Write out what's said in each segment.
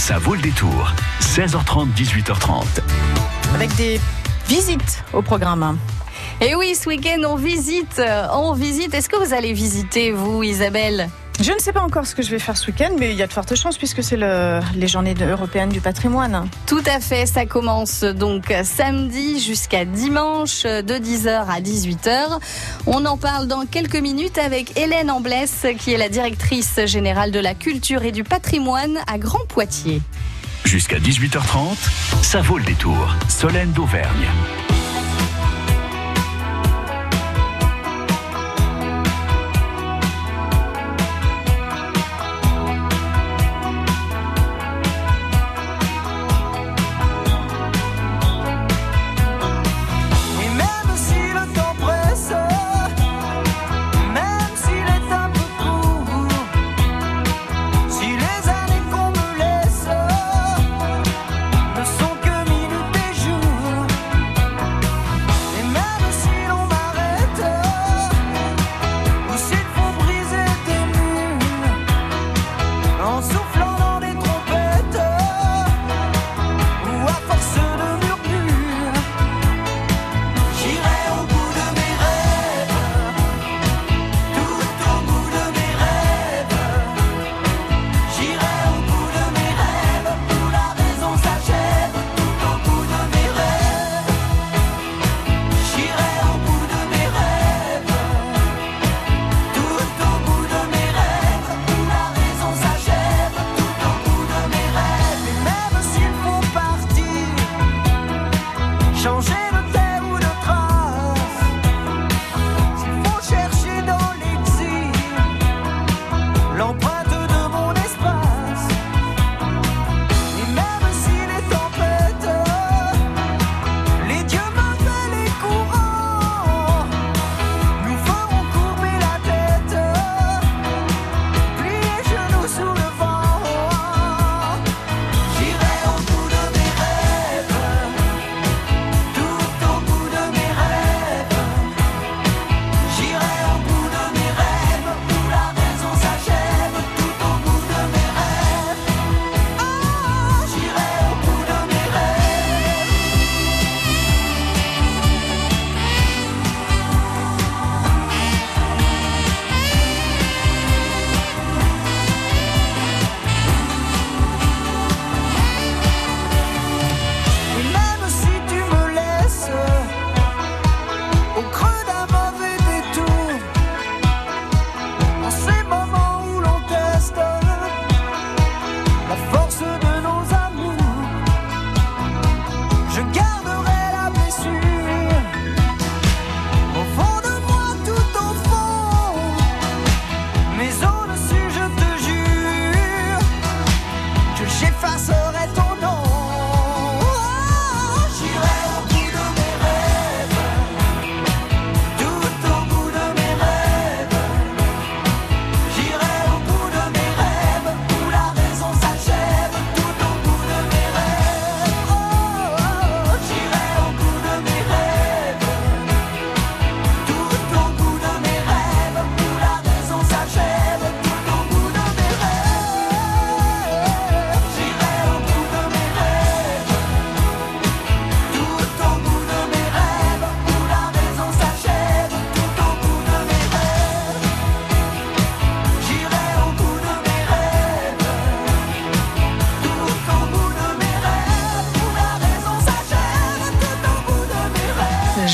Ça vaut le détour. 16h30, 18h30. Avec des visites au programme. Et oui, ce week-end, on visite. On visite. Est-ce que vous allez visiter, vous, Isabelle? Je ne sais pas encore ce que je vais faire ce week-end, mais il y a de fortes chances puisque c'est le, les journées européennes du patrimoine. Tout à fait, ça commence donc samedi jusqu'à dimanche de 10h à 18h. On en parle dans quelques minutes avec Hélène Amblès, qui est la directrice générale de la culture et du patrimoine à Grand Poitiers. Jusqu'à 18h30, ça vaut le détour. Solène d'Auvergne.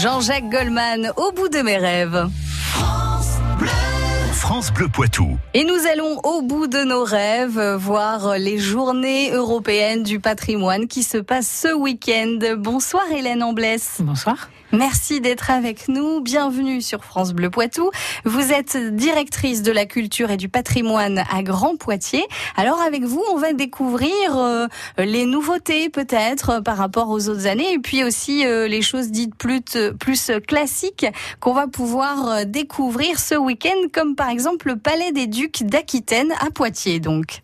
Jean-Jacques Goldman, au bout de mes rêves. France Bleu Poitou. Et nous allons au bout de nos rêves voir les journées européennes du patrimoine qui se passent ce week-end. Bonsoir Hélène Amblès. Bonsoir. Merci d'être avec nous. Bienvenue sur France Bleu Poitou. Vous êtes directrice de la culture et du patrimoine à Grand Poitiers. Alors avec vous, on va découvrir euh, les nouveautés peut-être par rapport aux autres années et puis aussi euh, les choses dites plus, plus classiques qu'on va pouvoir euh, découvrir ce week-end comme par exemple le Palais des Ducs d'Aquitaine à Poitiers donc.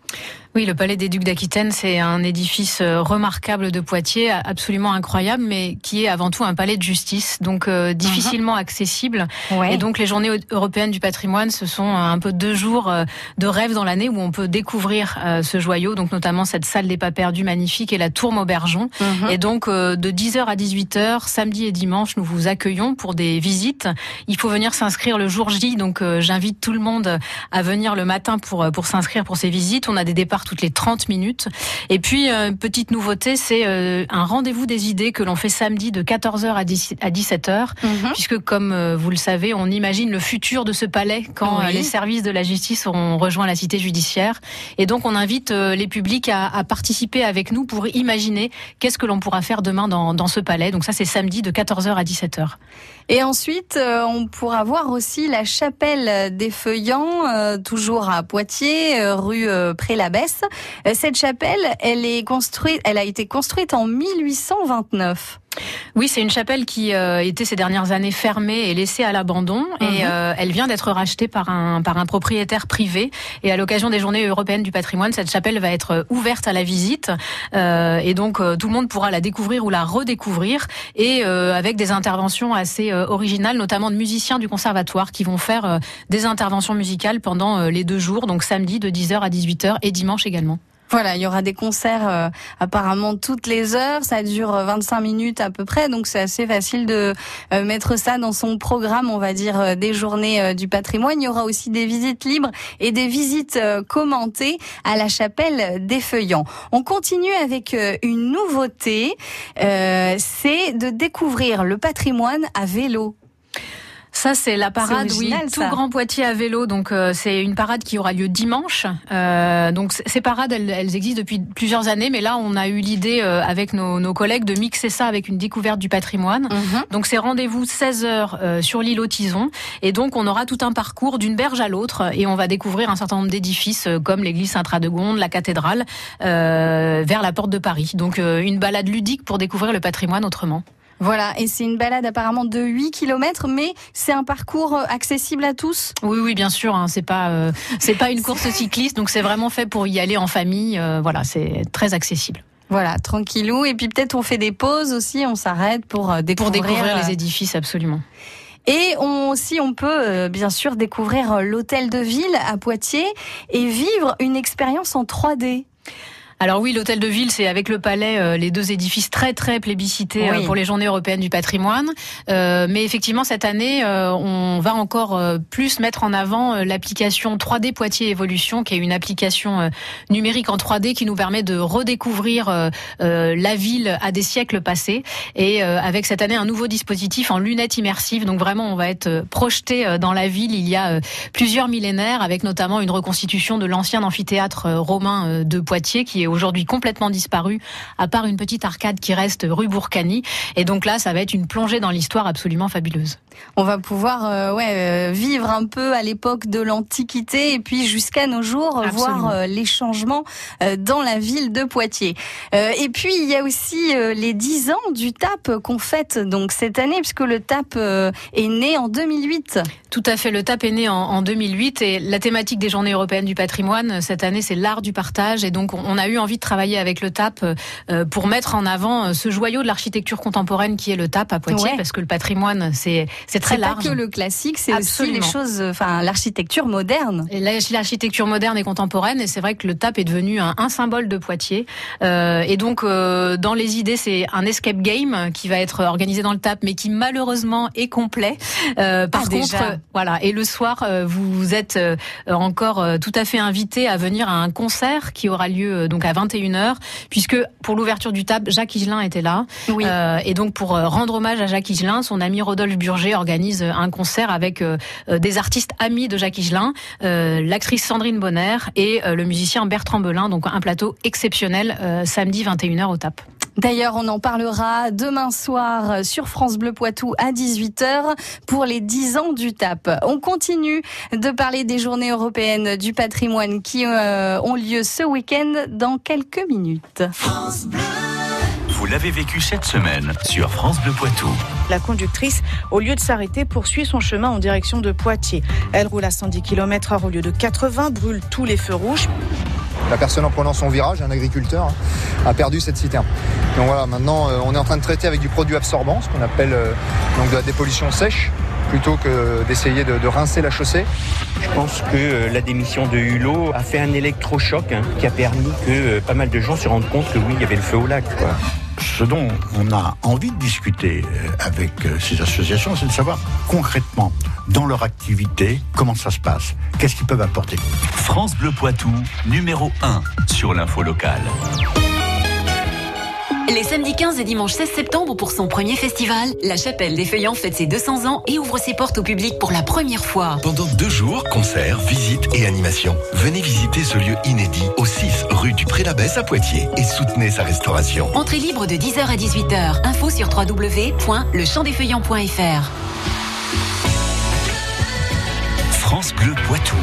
Oui, le Palais des Ducs d'Aquitaine, c'est un édifice euh, remarquable de Poitiers, absolument incroyable, mais qui est avant tout un palais de justice, donc euh, difficilement uh-huh. accessible. Et donc les Journées européennes du patrimoine, ce sont un peu deux jours euh, de rêve dans l'année où on peut découvrir ce joyau, donc notamment cette salle des pas perdus magnifique et la tour Maubergeon. Uh-huh. Et donc de 10h à 18h, samedi et dimanche, nous vous accueillons pour des visites. Il faut venir s'inscrire le jour J, donc j'invite tout le monde à venir le matin pour pour s'inscrire pour ces visites. On a des départs toutes les 30 minutes. Et puis, euh, petite nouveauté, c'est euh, un rendez-vous des idées que l'on fait samedi de 14h à 17h, mhm. puisque comme euh, vous le savez, on imagine le futur de ce palais quand les services de la justice auront rejoint la cité judiciaire. Et donc, on invite les publics à, participer avec nous pour imaginer qu'est-ce que l'on pourra faire demain dans, dans ce palais. Donc ça, c'est samedi de 14h à 17h. Et ensuite, on pourra voir aussi la chapelle des Feuillants, toujours à Poitiers, rue Pré-Labesse. Cette chapelle, elle est construite, elle a été construite en 1829. Oui, c'est une chapelle qui euh, était ces dernières années fermée et laissée à l'abandon. Et mhm. euh, elle vient d'être rachetée par un, par un propriétaire privé. Et à l'occasion des Journées européennes du patrimoine, cette chapelle va être ouverte à la visite. et donc, tout le monde pourra la découvrir ou la redécouvrir. Et avec des interventions assez originales, notamment de musiciens du conservatoire qui vont faire des interventions musicales pendant les deux jours, donc samedi de 10h à 18h et dimanche également. Voilà, il y aura des concerts euh, apparemment toutes les heures, ça dure 25 minutes à peu près, donc c'est assez facile de euh, mettre ça dans son programme, on va dire, euh, des journées du patrimoine. Il y aura aussi des visites libres et des visites commentées à la chapelle des Feuillants. On continue avec une nouveauté, c'est de découvrir le patrimoine à vélo. Ça, c'est la parade, oui, tout Grand Poitiers à vélo. Donc, euh, c'est une parade qui aura lieu dimanche. Euh, donc, ces parades, elles, elles, existent depuis plusieurs années, mais là, on a eu l'idée euh, avec nos, nos, collègues de mixer ça avec une découverte du patrimoine. Mhm. Donc, c'est rendez-vous 16 heures euh, sur l'île Autison, et donc on aura tout un parcours d'une berge à l'autre, et on va découvrir un certain nombre d'édifices comme l'église Saint-Radegonde, la cathédrale, vers la porte de Paris. Donc, une balade ludique pour découvrir le patrimoine autrement. Voilà, et c'est une balade apparemment de 8 km, mais c'est un parcours euh, accessible à tous Oui, oui, bien sûr, hein, c'est pas, euh, c'est pas une course cycliste, donc c'est vraiment fait pour y aller en famille, euh, voilà, c'est très accessible. Voilà, tranquillou, et puis peut-être on fait des pauses aussi, on s'arrête pour découvrir... Pour découvrir les édifices, absolument. Et on, aussi, on peut bien sûr découvrir l'hôtel de ville à Poitiers et vivre une expérience en 3D. Alors oui, l'hôtel de ville, c'est avec le palais euh, les deux édifices très très plébiscités euh, pour les Journées européennes du patrimoine. Euh, mais effectivement, cette année, on va encore plus mettre en avant l'application 3D Poitiers Évolution, qui est une application numérique en 3D qui nous permet de redécouvrir la ville à des siècles passés. Et avec cette année un nouveau dispositif en lunettes immersives. Donc vraiment, on va être projeté dans la ville il y a plusieurs millénaires, avec notamment une reconstitution de l'ancien amphithéâtre romain de Poitiers qui est aujourd'hui complètement disparu, à part une petite arcade qui reste rue Bourcani. Et donc là, ça va être une plongée dans l'histoire absolument fabuleuse. On va pouvoir euh, ouais, euh, vivre un peu à l'époque de l'Antiquité et puis jusqu'à nos jours, voir euh, les changements dans la ville de Poitiers. et puis, il y a aussi les 10 ans du TAP qu'on fête donc cette année, puisque le TAP est né en 2008. Tout à fait, le TAP est né en, 2008 et la thématique des Journées européennes du patrimoine cette année, c'est l'art du partage. Et donc, on a eu envie de travailler avec le TAP euh, pour mettre en avant euh, ce joyau de l'architecture contemporaine qui est le TAP à Poitiers, parce que le patrimoine, c'est c'est très large. Pas que le classique, c'est aussi les choses, enfin l'architecture moderne. L'architecture moderne et contemporaine, et c'est vrai que le TAP est devenu un, un symbole de Poitiers. Euh, et donc, euh, dans les idées, c'est un escape game qui va être organisé dans le TAP, mais qui malheureusement est complet. Euh, par ah, contre, voilà. Et le soir, vous êtes encore tout à fait invité à venir à un concert qui aura lieu donc à 21h, puisque pour l'ouverture du TAP, Jacques Higelin était là. Euh, et donc pour euh, rendre hommage à Jacques Higelin, son ami Rodolphe Burger organise euh, un concert avec des artistes amis de Jacques Higelin, l'actrice Sandrine Bonner et le musicien Bertrand Belin. Donc un plateau exceptionnel samedi 21h au TAP. D'ailleurs, on en parlera demain soir sur France Bleu Poitou à 18h pour les 10 ans du TAP. On continue de parler des journées européennes du patrimoine qui euh, ont lieu ce week-end dans quelques minutes. France Bleu. Vous l'avez vécu cette semaine sur France Bleu Poitou. La conductrice, au lieu de s'arrêter, poursuit son chemin en direction de Poitiers. Elle roule à 110 km/h au lieu de 80, brûle tous les feux rouges. La personne en prenant son virage, un agriculteur, hein, a perdu cette citerne. Donc voilà, maintenant on est en train de traiter avec du produit absorbant, ce qu'on appelle donc de la dépollution sèche plutôt que d'essayer de, rincer la chaussée. Je pense que euh, la démission de Hulot a fait un électrochoc hein, qui a permis que euh, pas mal de gens se rendent compte que oui, il y avait le feu au lac. Ce dont on a envie de discuter euh, avec ces associations, c'est de savoir concrètement, dans leur activité, comment ça se passe, qu'est-ce qu'ils peuvent apporter? France Bleu Poitou, numéro 1 sur l'info locale. Les samedis 15 et dimanche 16 septembre pour son premier festival, la Chapelle des Feuillants fête ses 200 ans et ouvre ses portes au public pour la première fois. Pendant deux jours, concerts, visites et animations. Venez visiter ce lieu inédit au 6 rue du Pré-l'Abbesse à Poitiers et soutenez sa restauration. Entrée libre de 10h à 18h. Info sur www.lechamp-des-feuillants.fr France Bleu Poitou.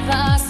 advice.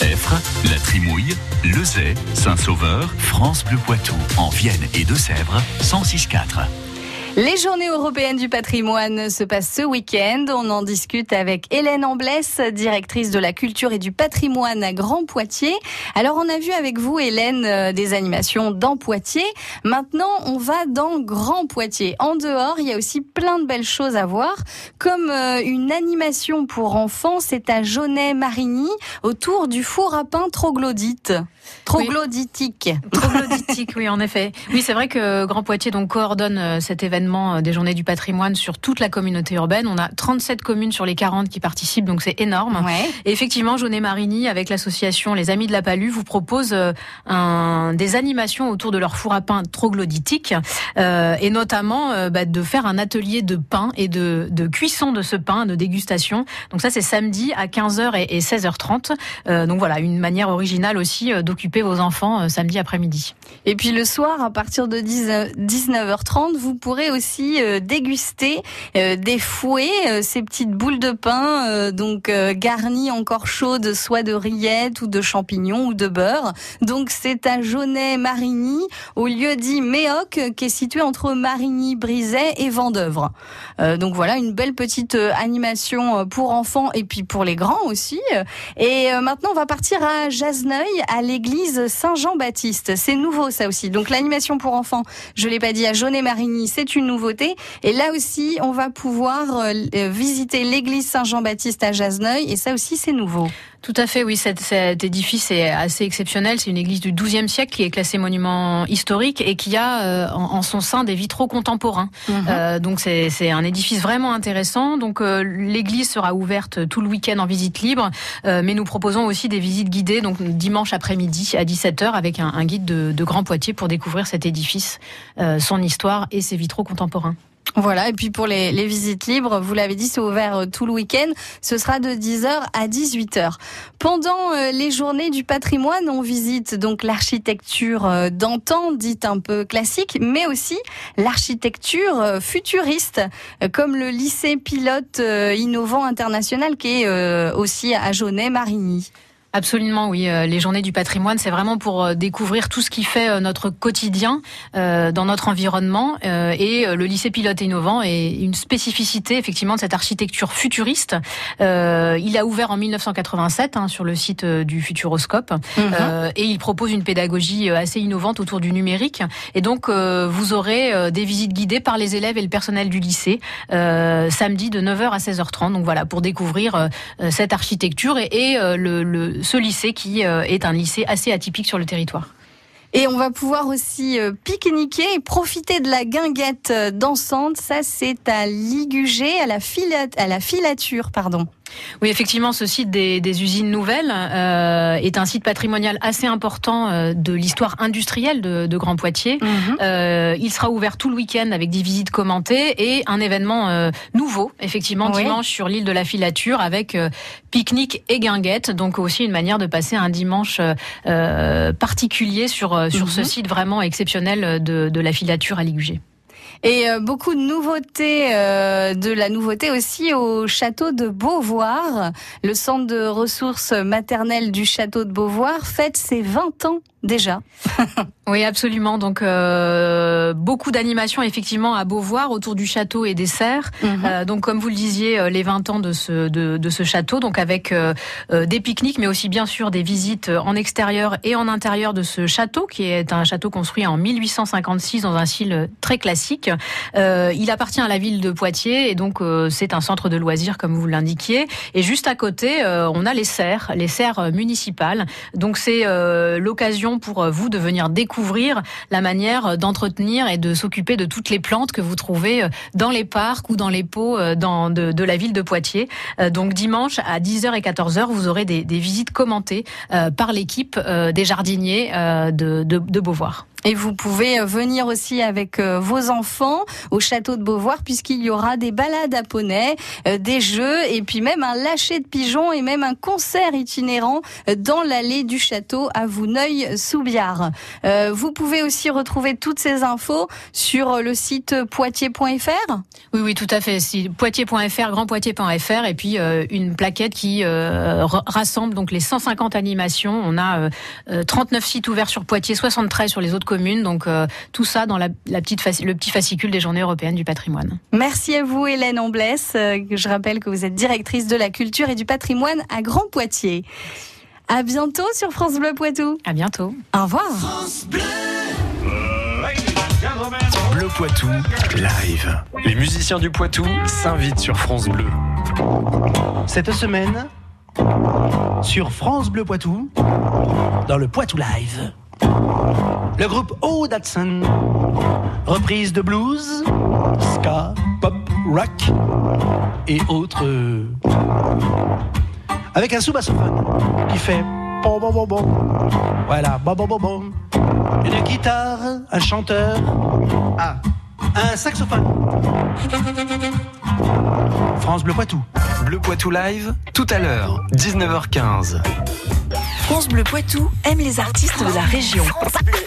Effre, La Trimouille, Lezay, Saint-Sauveur, France Bleu Poitou, en Vienne et Deux-Sèvres, 106.4. Les journées européennes du patrimoine se passent ce week-end. On en discute avec Hélène Amblès, directrice de la culture et du patrimoine à Grand Poitiers. Alors on a vu avec vous, Hélène, euh, des animations dans Poitiers. Maintenant, on va dans Grand Poitiers. En dehors, il y a aussi plein de belles choses à voir, comme euh, une animation pour enfants. C'est à Jaunet-Marigny, autour du four à pain troglodyte. Troglodytique. Troglodytique, oui, en effet. Oui, c'est vrai que Grand Poitiers donc coordonne euh, cet événement euh, des Journées du patrimoine sur toute la communauté urbaine. On a 37 communes sur les 40 qui participent, donc c'est énorme. Et effectivement, Jaunet Marigny, avec l'association Les Amis de la Palue, vous propose euh, un, des animations autour de leur four à pain troglodytique, euh, et notamment bah, de faire un atelier de pain et de, de, cuisson de ce pain, de dégustation. Donc ça, c'est samedi à 15h et, et 16h30. Euh, donc voilà, une manière originale aussi d'occuper vos enfants samedi après-midi. Et puis le soir, à partir de 19h30, vous pourrez aussi déguster des fouets, ces petites boules de pain, donc garnies encore chaudes, soit de rillettes ou de champignons ou de beurre. Donc c'est à Jaunet-Marigny, au lieu dit Méoc, qui est situé entre Marigny, Brizet et Vendeuvre. Euh, donc voilà, une belle petite euh, animation euh, pour enfants et puis pour les grands aussi. Et maintenant, on va partir à Jasneuil, à l'église Saint-Jean-Baptiste. C'est nouveau ça aussi. Donc l'animation pour enfants, je l'ai pas dit, à Jaunet-Marigny, c'est une nouveauté. Et là aussi, on va pouvoir visiter l'église Saint-Jean-Baptiste à Jasneuil. Et ça aussi, c'est nouveau. Tout à fait, oui. Cet, cet édifice est assez exceptionnel. C'est une église du XIIe siècle qui est classée monument historique et qui a euh, en, son sein des vitraux contemporains. Mhm. Euh, donc c'est un édifice vraiment intéressant. Donc euh, l'église sera ouverte tout le week-end en visite libre, mais nous proposons aussi des visites guidées, donc dimanche après-midi à 17h avec un, un guide de, de Grand Poitiers pour découvrir cet édifice, son histoire et ses vitraux contemporains. Voilà, et puis pour les, les visites libres, vous l'avez dit, c'est ouvert euh, tout le week-end. Ce sera de 10h à 18h. Pendant euh, les journées du patrimoine, on visite donc l'architecture euh, d'antan, dite un peu classique, mais aussi l'architecture futuriste, comme le lycée pilote innovant international qui est aussi à Jaunet-Marigny. Absolument, oui. Euh, les journées du patrimoine, c'est vraiment pour euh, découvrir tout ce qui fait euh, notre quotidien dans notre environnement. Et le lycée pilote innovant est une spécificité effectivement de cette architecture futuriste. Il a ouvert en 1987 hein, sur le site du Futuroscope mhm. et il propose une pédagogie assez innovante autour du numérique. Et donc, vous aurez des visites guidées par les élèves et le personnel du lycée samedi de 9h à 16h30. Donc voilà, pour découvrir cette architecture et, et le ce lycée qui euh, est un lycée assez atypique sur le territoire. Et on va pouvoir aussi euh, pique-niquer et profiter de la guinguette euh, dansante. Ça, c'est à Ligugé, à la, à la filature, pardon. Oui, effectivement, ce site des, usines nouvelles euh, est un site patrimonial assez important euh, de l'histoire industrielle de, Grand Poitiers. Mhm. Euh, il sera ouvert tout le week-end avec des visites commentées et un événement nouveau, effectivement, dimanche sur l'île de la Filature avec pique-nique et guinguette. Donc aussi une manière de passer un dimanche particulier sur, sur ce mhm. site vraiment exceptionnel de, de la Filature à Ligugé. Et euh, beaucoup de nouveautés, euh, de la nouveauté aussi au château de Beauvoir. Le centre de ressources maternelles du château de Beauvoir fête ses 20 ans déjà. oui, absolument. Donc euh, beaucoup d'animations effectivement à Beauvoir autour du château et des serres. Mhm. Euh, donc comme vous le disiez, euh, les 20 ans de ce de, de ce château, donc avec euh, des pique-niques, mais aussi bien sûr des visites en extérieur et en intérieur de ce château, qui est un château construit en 1856 dans un style très classique. il appartient à la ville de Poitiers et donc c'est un centre de loisirs comme vous l'indiquiez. Et juste à côté, on a les serres, les serres municipales. Donc c'est l'occasion pour euh, vous de venir découvrir la manière euh, d'entretenir et de s'occuper de toutes les plantes que vous trouvez euh, dans les parcs ou dans les pots de, la ville de Poitiers. Donc dimanche à 10h et 14h, vous aurez des, visites commentées par l'équipe des jardiniers de Beauvoir. Et vous pouvez euh, venir aussi avec euh, vos enfants au château de Beauvoir puisqu'il y aura des balades à poney, euh, des jeux et puis même un lâcher de pigeons et même un concert itinérant dans l'allée du château à Vouneuil-sous-Biard. Vous pouvez aussi retrouver toutes ces infos sur le site poitiers.fr Oui, oui, tout à fait. Poitiers.fr, grandpoitiers.fr et puis une plaquette qui rassemble donc les 150 animations. On a 39 sites ouverts sur Poitiers, 73 sur les autres donc euh, tout ça dans la, petite le petit fascicule des Journées européennes du patrimoine. Merci à vous, Hélène Amblès. Euh, je rappelle que vous êtes directrice de la culture et du patrimoine à Grand Poitiers. À bientôt sur France Bleu Poitou. À bientôt. Au revoir. Bleu. Bleu Poitou, live. Les musiciens du Poitou s'invitent sur France Bleu. Cette semaine, Sur France Bleu Poitou, dans le Poitou Live. Le groupe O Datsun, reprise de blues, ska, pop, rock et autres. Avec un sous-bassophone qui fait bon bon bon bon. Voilà, bon bon bon bon. Une guitare, un chanteur. Ah, un saxophone. France Bleu Poitou. Bleu Poitou Live, tout à l'heure, 19h15. France Bleu Poitou aime les artistes de la région.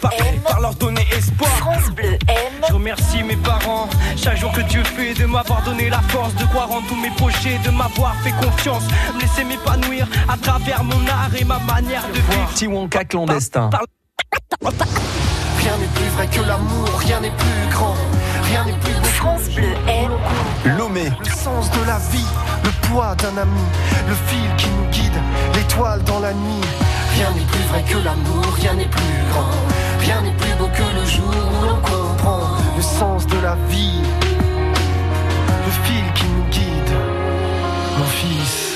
Par, par leur donner espoir. France Bleu aime. Je remercie mes parents, chaque jour que Dieu fait, de m'avoir donné la force de croire en tous mes projets, de m'avoir fait confiance, me laisser m'épanouir à travers mon art et ma manière de vivre. Tiwonka clandestin. Rien n'est plus vrai que l'amour, rien n'est plus grand, rien n'est plus beau. France Bleu aime. Lomé. Le sens de la vie, le poids d'un ami, le fil qui nous guide, l'étoile dans la nuit. Rien n'est plus vrai que l'amour, rien n'est plus grand, rien n'est plus beau que le jour où l'on comprend le sens de la vie, le fil qui nous guide, mon fils.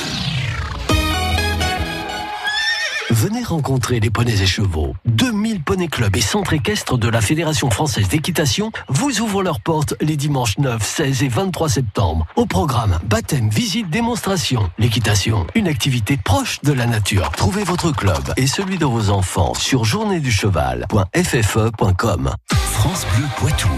Venez rencontrer les poneys et chevaux. 2000 poneys clubs et centres équestres de la Fédération française d'équitation vous ouvrent leurs portes les dimanches 9, 16 et 23 septembre. Au programme baptême, visite, démonstration. L'équitation, une activité proche de la nature. Trouvez votre club et celui de vos enfants sur journéeducheval.ffe.com. France Bleu Poitou.